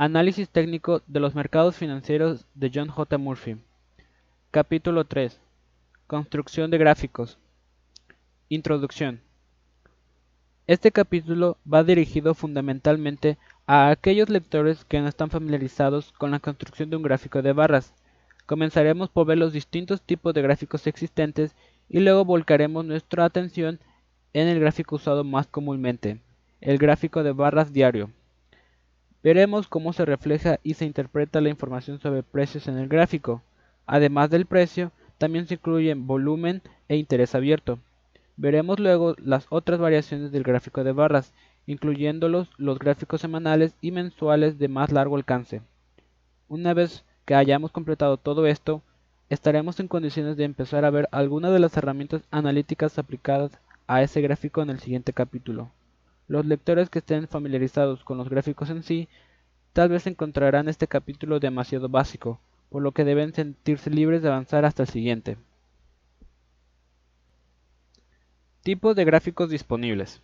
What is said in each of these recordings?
Análisis técnico de los mercados financieros de John J. Murphy. Capítulo 3. Construcción de gráficos. Introducción. Este capítulo va dirigido fundamentalmente a aquellos lectores que no están familiarizados con la construcción de un gráfico de barras. Comenzaremos por ver los distintos tipos de gráficos existentes y luego volcaremos nuestra atención en el gráfico usado más comúnmente, el gráfico de barras diario. Veremos cómo se refleja y se interpreta la información sobre precios en el gráfico. Además del precio, también se incluyen volumen e interés abierto. Veremos luego las otras variaciones del gráfico de barras, incluyéndolos los gráficos semanales y mensuales de más largo alcance. Una vez que hayamos completado todo esto, estaremos en condiciones de empezar a ver algunas de las herramientas analíticas aplicadas a ese gráfico en el siguiente capítulo. Los lectores que estén familiarizados con los gráficos en sí, tal vez encontrarán este capítulo demasiado básico, por lo que deben sentirse libres de avanzar hasta el siguiente. Tipos de gráficos disponibles.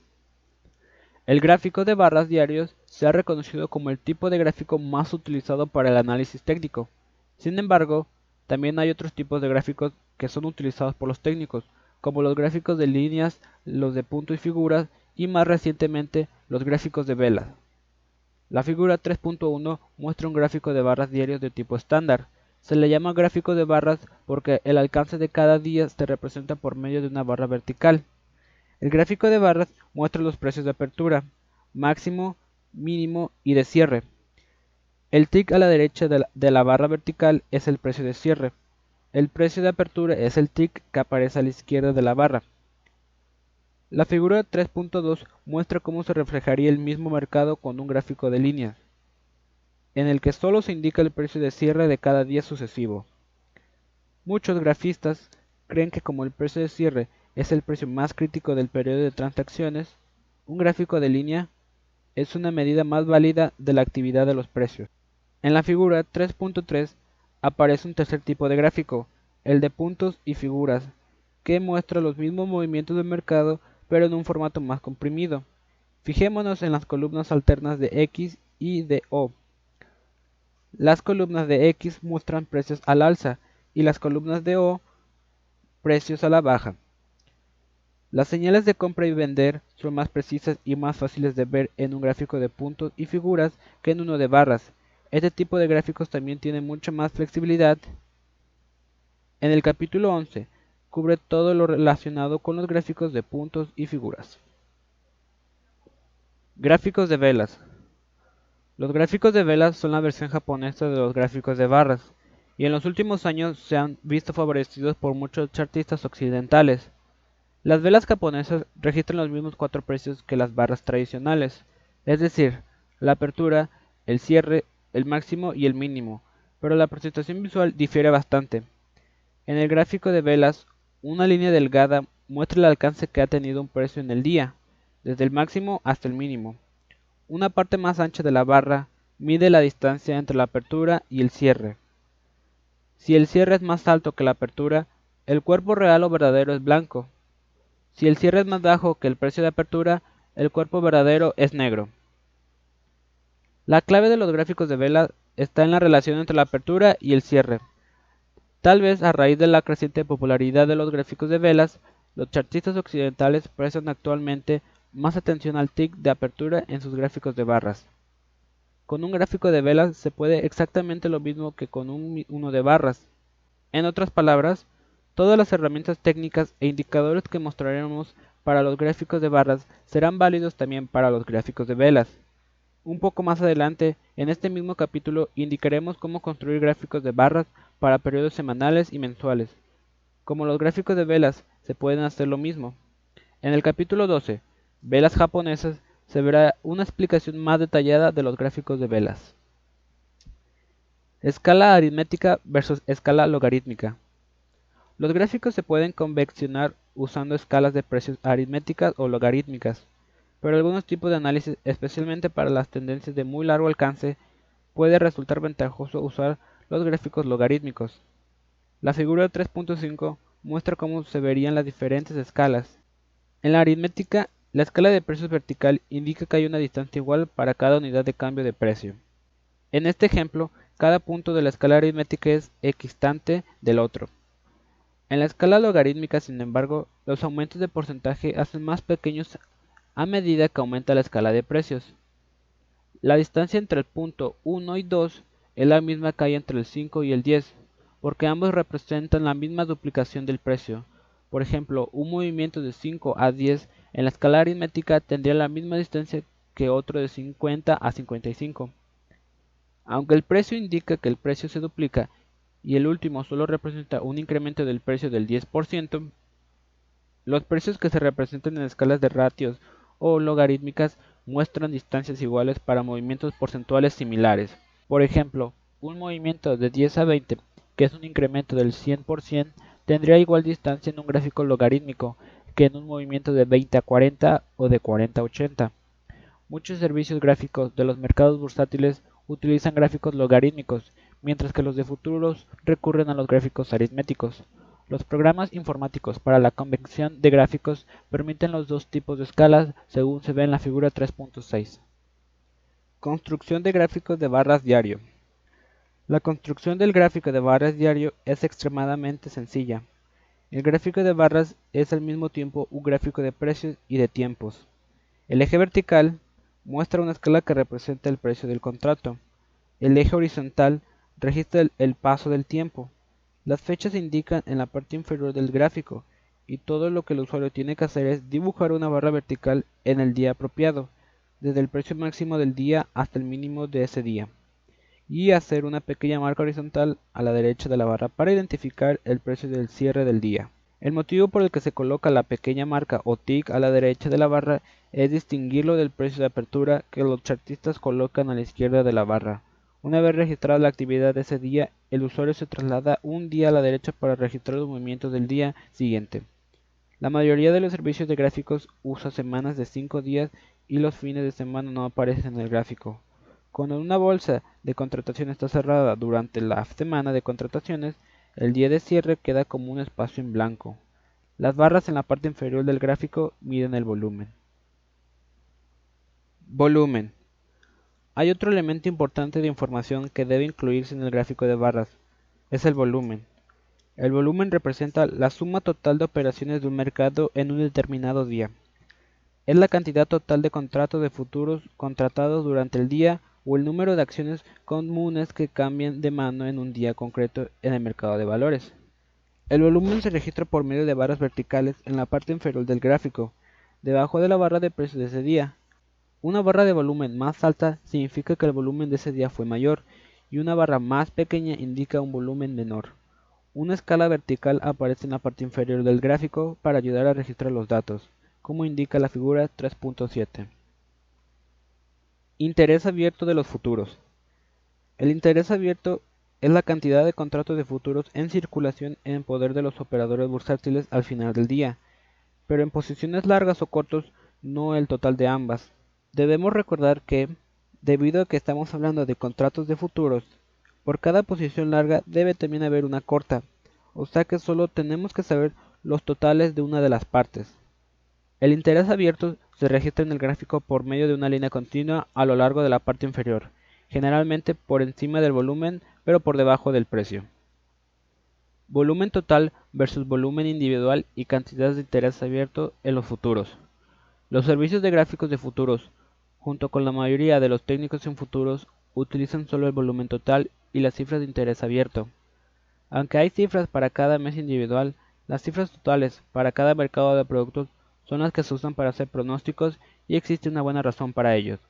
El gráfico de barras diarios se ha reconocido como el tipo de gráfico más utilizado para el análisis técnico. Sin embargo, también hay otros tipos de gráficos que son utilizados por los técnicos, como los gráficos de líneas, los de puntos y figuras y más recientemente los gráficos de velas. La figura 3.1 muestra un gráfico de barras diarios de tipo estándar. Se le llama gráfico de barras porque el alcance de cada día se representa por medio de una barra vertical. El gráfico de barras muestra los precios de apertura, máximo, mínimo y de cierre. El tick a la derecha de la, de la, barra vertical es el precio de cierre. El precio de apertura es el tick que aparece a la izquierda de la barra. La figura 3.2 muestra cómo se reflejaría el mismo mercado con un gráfico de líneas, en el que solo se indica el precio de cierre de cada día sucesivo. Muchos grafistas creen que como el precio de cierre es el precio más crítico del periodo de transacciones, un gráfico de línea es una medida más válida de la actividad de los precios. En la figura 3.3 aparece un tercer tipo de gráfico, el de puntos y figuras, que muestra los mismos movimientos del mercado pero en un formato más comprimido. Fijémonos en las columnas alternas de X y de O. Las columnas de X muestran precios al alza y las columnas de O precios a la baja. Las señales de compra y vender son más precisas y más fáciles de ver en un gráfico de puntos y figuras que en uno de barras. Este tipo de gráficos también tiene mucha más flexibilidad. En el capítulo 11 cubre todo lo relacionado con los gráficos de puntos y figuras. Gráficos de velas. Los gráficos de velas son la versión japonesa de los gráficos de barras, y en los últimos años se han visto favorecidos por muchos chartistas occidentales. Las velas japonesas registran los mismos cuatro precios que las barras tradicionales, es decir, la apertura, el cierre, el máximo y el mínimo, pero la presentación visual difiere bastante. En el gráfico de velas, una línea delgada muestra el alcance que ha tenido un precio en el día, desde el máximo hasta el mínimo. Una parte más ancha de la barra mide la distancia entre la apertura y el cierre. Si el cierre es más alto que la apertura, el cuerpo real o verdadero es blanco, si el cierre es más bajo que el precio de apertura, el cuerpo verdadero es negro. La clave de los gráficos de vela está en la relación entre la apertura y el cierre. Tal vez a raíz de la creciente popularidad de los gráficos de velas, los chartistas occidentales prestan actualmente más atención al tick de apertura en sus gráficos de barras. Con un gráfico de velas se puede exactamente lo mismo que con un, uno de barras. En otras palabras, Todas las herramientas técnicas e indicadores que mostraremos para los gráficos de barras serán válidos también para los gráficos de velas. Un poco más adelante, en este mismo capítulo, indicaremos cómo construir gráficos de barras para periodos semanales y mensuales. Como los gráficos de velas, se pueden hacer lo mismo. En el capítulo 12, Velas japonesas, se verá una explicación más detallada de los gráficos de velas. Escala aritmética versus escala logarítmica. Los gráficos se pueden conveccionar usando escalas de precios aritméticas o logarítmicas, pero algunos tipos de análisis, especialmente para las tendencias de muy largo alcance, puede resultar ventajoso usar los gráficos logarítmicos. La figura 3.5 muestra cómo se verían las diferentes escalas. En la aritmética, la escala de precios vertical indica que hay una distancia igual para cada unidad de cambio de precio. En este ejemplo, cada punto de la escala aritmética es equistante del otro. En la escala logarítmica, sin embargo, los aumentos de porcentaje hacen más pequeños a medida que aumenta la escala de precios. La distancia entre el punto 1 y 2 es la misma que hay entre el 5 y el 10, porque ambos representan la misma duplicación del precio. Por ejemplo, un movimiento de 5 a 10 en la escala aritmética tendría la misma distancia que otro de 50 a 55. Aunque el precio indica que el precio se duplica y el último solo representa un incremento del precio del 10%, los precios que se representan en escalas de ratios o logarítmicas muestran distancias iguales para movimientos porcentuales similares. Por ejemplo, un movimiento de 10 a 20, que es un incremento del 100%, tendría igual distancia en un gráfico logarítmico que en un movimiento de 20 a 40 o de 40 a 80. Muchos servicios gráficos de los mercados bursátiles utilizan gráficos logarítmicos, mientras que los de futuros recurren a los gráficos aritméticos. Los programas informáticos para la convención de gráficos permiten los dos tipos de escalas según se ve en la figura 3.6. Construcción de gráficos de barras diario. La construcción del gráfico de barras diario es extremadamente sencilla. El gráfico de barras es al mismo tiempo un gráfico de precios y de tiempos. El eje vertical muestra una escala que representa el precio del contrato. El eje horizontal registra el, paso del tiempo. Las fechas se indican en la parte inferior del gráfico y todo lo que el usuario tiene que hacer es dibujar una barra vertical en el día apropiado, desde el precio máximo del día hasta el mínimo de ese día, y hacer una pequeña marca horizontal a la derecha de la barra para identificar el precio del cierre del día. El motivo por el que se coloca la pequeña marca o tick a la derecha de la barra es distinguirlo del precio de apertura que los chartistas colocan a la izquierda de la barra. Una vez registrada la actividad de ese día, el usuario se traslada un día a la derecha para registrar los movimientos del día siguiente. La mayoría de los servicios de gráficos usa semanas de 5 días y los fines de semana no aparecen en el gráfico. Cuando una bolsa de contratación está cerrada durante la semana de contrataciones, el día de cierre queda como un espacio en blanco. Las barras en la parte inferior del gráfico miden el volumen. Volumen. Hay otro elemento importante de información que debe incluirse en el gráfico de barras. Es el volumen. El volumen representa la suma total de operaciones de un mercado en un determinado día. Es la cantidad total de contratos de futuros contratados durante el día o el número de acciones comunes que cambian de mano en un día concreto en el mercado de valores. El volumen se registra por medio de barras verticales en la parte inferior del gráfico, debajo de la barra de precios de ese día. Una barra de volumen más alta significa que el volumen de ese día fue mayor y una barra más pequeña indica un volumen menor. Una escala vertical aparece en la parte inferior del gráfico para ayudar a registrar los datos, como indica la figura 3.7. Interés abierto de los futuros. El interés abierto es la cantidad de contratos de futuros en circulación en poder de los operadores bursátiles al final del día, pero en posiciones largas o cortos no el total de ambas. Debemos recordar que, debido a que estamos hablando de contratos de futuros, por cada posición larga debe también haber una corta, o sea que solo tenemos que saber los totales de una de las partes. El interés abierto se registra en el gráfico por medio de una línea continua a lo largo de la parte inferior, generalmente por encima del volumen pero por debajo del precio. Volumen total versus volumen individual y cantidad de interés abierto en los futuros. Los servicios de gráficos de futuros, junto con la mayoría de los técnicos en futuros, utilizan solo el volumen total y las cifras de interés abierto. Aunque hay cifras para cada mes individual, las cifras totales para cada mercado de productos son las que se usan para hacer pronósticos y existe una buena razón para ellos.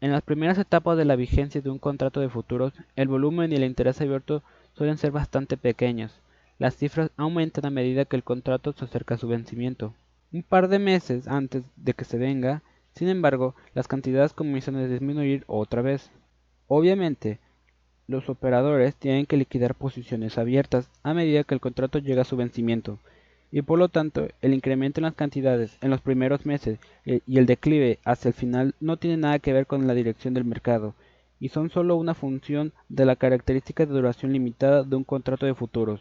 En las primeras etapas de la vigencia de un contrato de futuros, el volumen y el interés abierto suelen ser bastante pequeños. Las cifras aumentan a medida que el contrato se acerca a su vencimiento. Un par de meses antes de que se venga, sin embargo, las cantidades comienzan a disminuir otra vez. Obviamente, los operadores tienen que liquidar posiciones abiertas a medida que el contrato llega a su vencimiento, y por lo tanto el incremento en las cantidades en los primeros meses y el declive hacia el final no tiene nada que ver con la dirección del mercado y son solo una función de la característica de duración limitada de un contrato de futuros.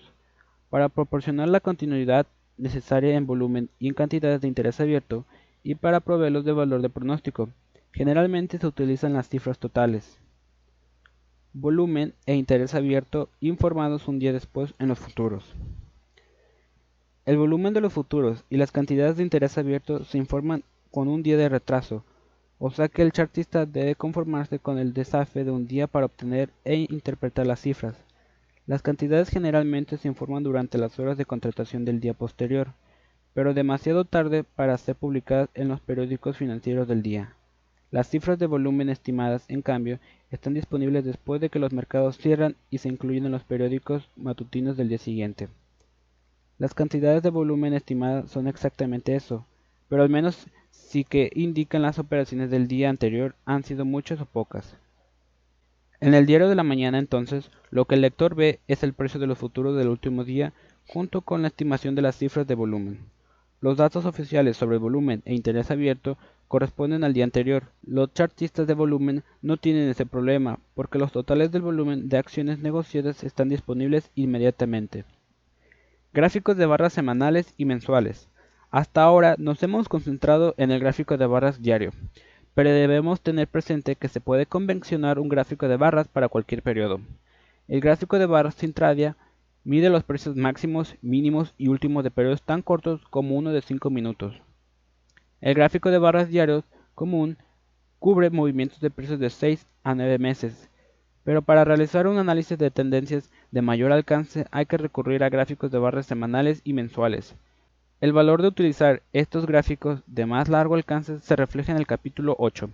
Para proporcionar la continuidad necesaria en volumen y en cantidades de interés abierto y para proveerlos de valor de pronóstico, generalmente se utilizan las cifras totales. volumen e interés abierto informados un día después en los futuros. El volumen de los futuros y las cantidades de interés abierto se informan con un día de retraso, o sea que el chartista debe conformarse con el desafe de un día para obtener e interpretar las cifras. Las cantidades generalmente se informan durante las horas de contratación del día posterior, pero demasiado tarde para ser publicadas en los periódicos financieros del día. Las cifras de volumen estimadas, en cambio, están disponibles después de que los mercados cierran y se incluyen en los periódicos matutinos del día siguiente. Las cantidades de volumen estimadas son exactamente eso, pero al menos sí que indican las operaciones del día anterior han sido muchas o pocas. En el diario de la mañana entonces, lo que el lector ve es el precio de los futuros del último día junto con la estimación de las cifras de volumen. Los datos oficiales sobre volumen e interés abierto corresponden al día anterior. Los chartistas de volumen no tienen ese problema porque los totales del volumen de acciones negociadas están disponibles inmediatamente. Gráficos de barras semanales y mensuales. Hasta ahora nos hemos concentrado en el gráfico de barras diario, pero debemos tener presente que se puede convencionar un gráfico de barras para cualquier periodo. El gráfico de barras intradia mide los precios máximos, mínimos y últimos de periodos tan cortos como uno de 5 minutos. El gráfico de barras diarios común cubre movimientos de precios de 6 a 9 meses, pero para realizar un análisis de tendencias de mayor alcance hay que recurrir a gráficos de barras semanales y mensuales. El valor de utilizar estos gráficos de más largo alcance se refleja en el capítulo 8,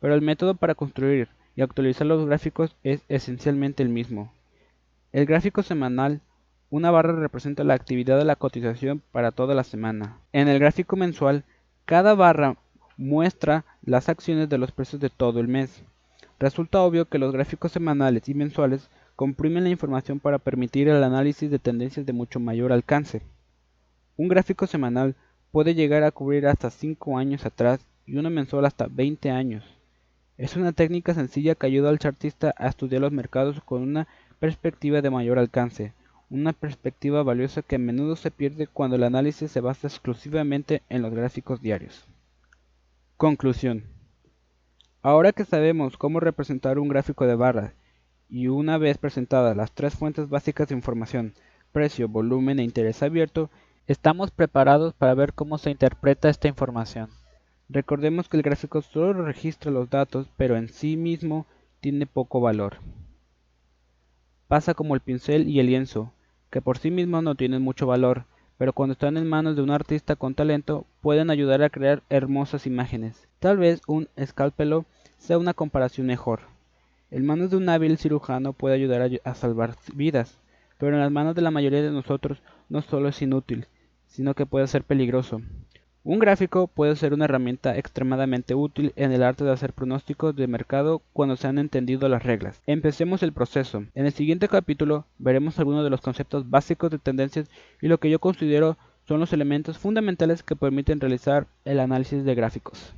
pero el método para construir y actualizar los gráficos es esencialmente el mismo. El gráfico semanal, una barra representa la actividad de la cotización para toda la semana. En el gráfico mensual, cada barra muestra las acciones de los precios de todo el mes. Resulta obvio que los gráficos semanales y mensuales comprimen la información para permitir el análisis de tendencias de mucho mayor alcance. Un gráfico semanal puede llegar a cubrir hasta 5 años atrás y uno mensual hasta 20 años. Es una técnica sencilla que ayuda al chartista a estudiar los mercados con una perspectiva de mayor alcance, una perspectiva valiosa que a menudo se pierde cuando el análisis se basa exclusivamente en los gráficos diarios. Conclusión. Ahora que sabemos cómo representar un gráfico de barras y una vez presentadas las tres fuentes básicas de información, precio, volumen e interés abierto, Estamos preparados para ver cómo se interpreta esta información. Recordemos que el gráfico solo registra los datos, pero en sí mismo tiene poco valor. Pasa como el pincel y el lienzo, que por sí mismos no tienen mucho valor, pero cuando están en manos de un artista con talento pueden ayudar a crear hermosas imágenes. Tal vez un escalpelo sea una comparación mejor. En manos de un hábil cirujano puede ayudar a salvar vidas, pero en las manos de la mayoría de nosotros no solo es inútil, sino que puede ser peligroso. Un gráfico puede ser una herramienta extremadamente útil en el arte de hacer pronósticos de mercado cuando se han entendido las reglas. Empecemos el proceso. En el siguiente capítulo veremos algunos de los conceptos básicos de tendencias y lo que yo considero son los elementos fundamentales que permiten realizar el análisis de gráficos.